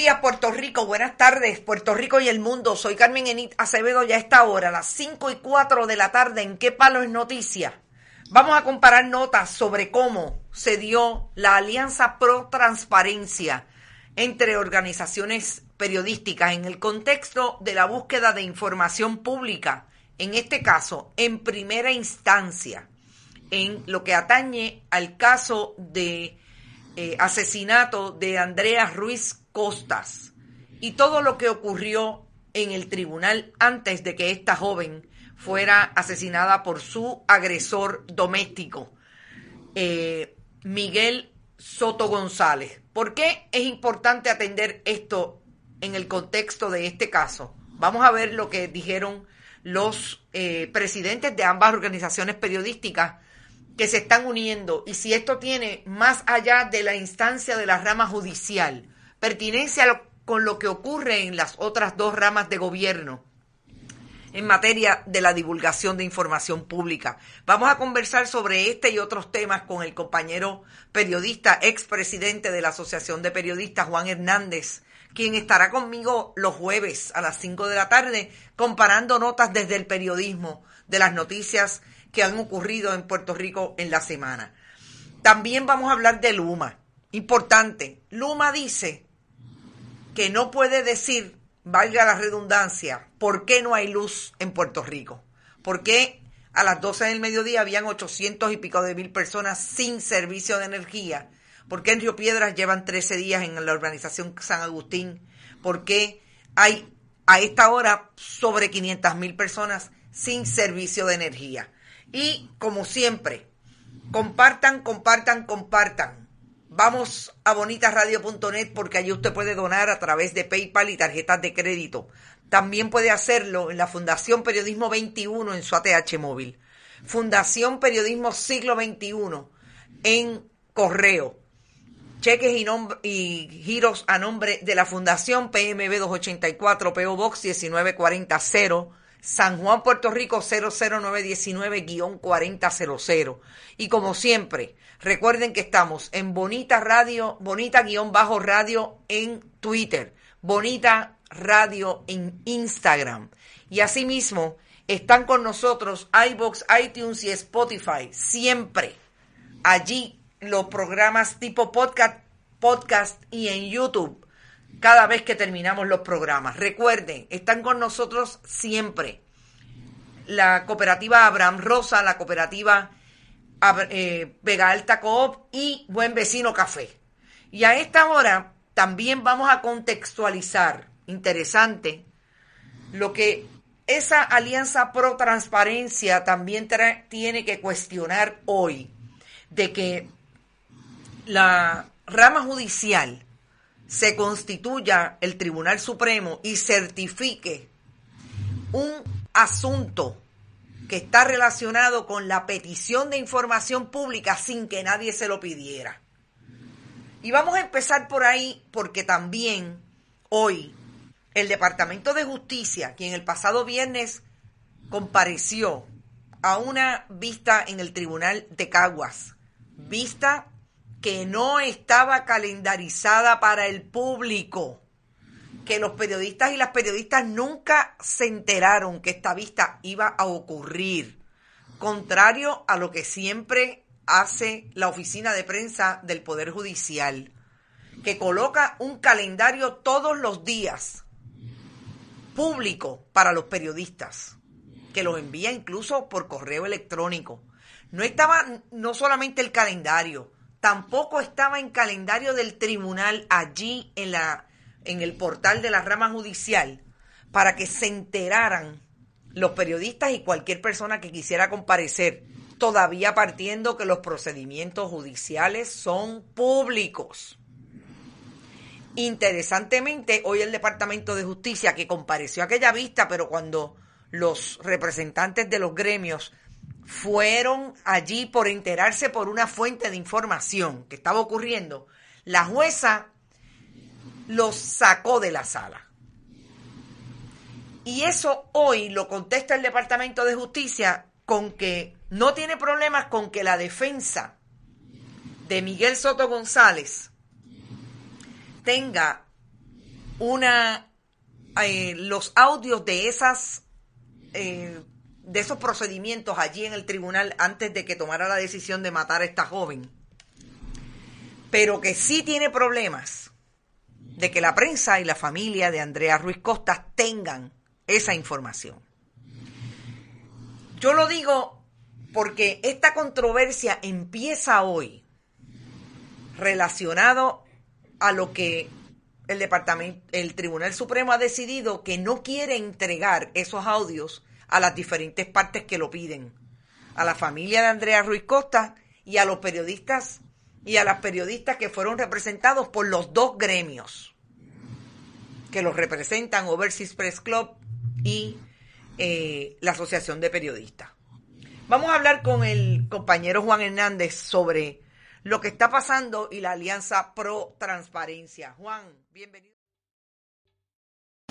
días, Puerto Rico. Buenas tardes, Puerto Rico y el mundo. Soy Carmen Enit Acevedo ya a esta hora, las 5 y 4 de la tarde. ¿En qué palo es noticia? Vamos a comparar notas sobre cómo se dio la alianza pro transparencia entre organizaciones periodísticas en el contexto de la búsqueda de información pública, en este caso, en primera instancia, en lo que atañe al caso de eh, asesinato de Andrea Ruiz Costas y todo lo que ocurrió en el tribunal antes de que esta joven fuera asesinada por su agresor doméstico, eh, Miguel Soto González. ¿Por qué es importante atender esto en el contexto de este caso? Vamos a ver lo que dijeron los eh, presidentes de ambas organizaciones periodísticas que se están uniendo y si esto tiene más allá de la instancia de la rama judicial, pertinencia con lo que ocurre en las otras dos ramas de gobierno en materia de la divulgación de información pública. Vamos a conversar sobre este y otros temas con el compañero periodista, expresidente de la Asociación de Periodistas, Juan Hernández, quien estará conmigo los jueves a las 5 de la tarde comparando notas desde el periodismo de las noticias que han ocurrido en Puerto Rico en la semana. También vamos a hablar de Luma. Importante, Luma dice que no puede decir, valga la redundancia, por qué no hay luz en Puerto Rico. ¿Por qué a las 12 del mediodía habían 800 y pico de mil personas sin servicio de energía? ¿Por qué en Río Piedras llevan 13 días en la urbanización San Agustín? ¿Por qué hay a esta hora sobre 500 mil personas sin servicio de energía? Y como siempre, compartan, compartan, compartan. Vamos a bonitasradio.net porque allí usted puede donar a través de PayPal y tarjetas de crédito. También puede hacerlo en la Fundación Periodismo 21 en su ATH móvil. Fundación Periodismo Siglo XXI en correo. Cheques y, y giros a nombre de la Fundación PMB 284 PO Box 19400 San Juan, Puerto Rico 00919-4000. Y como siempre, recuerden que estamos en Bonita Radio, Bonita-Bajo Radio en Twitter, Bonita Radio en Instagram. Y asimismo, están con nosotros iBox, iTunes y Spotify. Siempre allí los programas tipo podcast, podcast y en YouTube cada vez que terminamos los programas. Recuerden, están con nosotros siempre la cooperativa Abraham Rosa, la cooperativa eh, Vega Alta Coop y Buen Vecino Café. Y a esta hora también vamos a contextualizar, interesante, lo que esa alianza pro transparencia también tiene que cuestionar hoy, de que la rama judicial se constituya el Tribunal Supremo y certifique un asunto que está relacionado con la petición de información pública sin que nadie se lo pidiera. Y vamos a empezar por ahí porque también hoy el Departamento de Justicia, quien el pasado viernes compareció a una vista en el Tribunal de Caguas, vista que no estaba calendarizada para el público que los periodistas y las periodistas nunca se enteraron que esta vista iba a ocurrir, contrario a lo que siempre hace la oficina de prensa del Poder Judicial, que coloca un calendario todos los días público para los periodistas, que los envía incluso por correo electrónico. No estaba no solamente el calendario, tampoco estaba en calendario del tribunal allí en la en el portal de la rama judicial para que se enteraran los periodistas y cualquier persona que quisiera comparecer, todavía partiendo que los procedimientos judiciales son públicos. Interesantemente, hoy el Departamento de Justicia, que compareció a aquella vista, pero cuando los representantes de los gremios fueron allí por enterarse por una fuente de información que estaba ocurriendo, la jueza los sacó de la sala. Y eso hoy lo contesta el Departamento de Justicia con que no tiene problemas con que la defensa de Miguel Soto González tenga una eh, los audios de esas eh, de esos procedimientos allí en el tribunal antes de que tomara la decisión de matar a esta joven pero que sí tiene problemas de que la prensa y la familia de Andrea Ruiz Costas tengan esa información. Yo lo digo porque esta controversia empieza hoy relacionado a lo que el departamento, el Tribunal Supremo ha decidido que no quiere entregar esos audios a las diferentes partes que lo piden, a la familia de Andrea Ruiz Costa y a los periodistas y a las periodistas que fueron representados por los dos gremios que los representan, Overseas Press Club y eh, la Asociación de Periodistas. Vamos a hablar con el compañero Juan Hernández sobre lo que está pasando y la Alianza Pro Transparencia. Juan, bienvenido.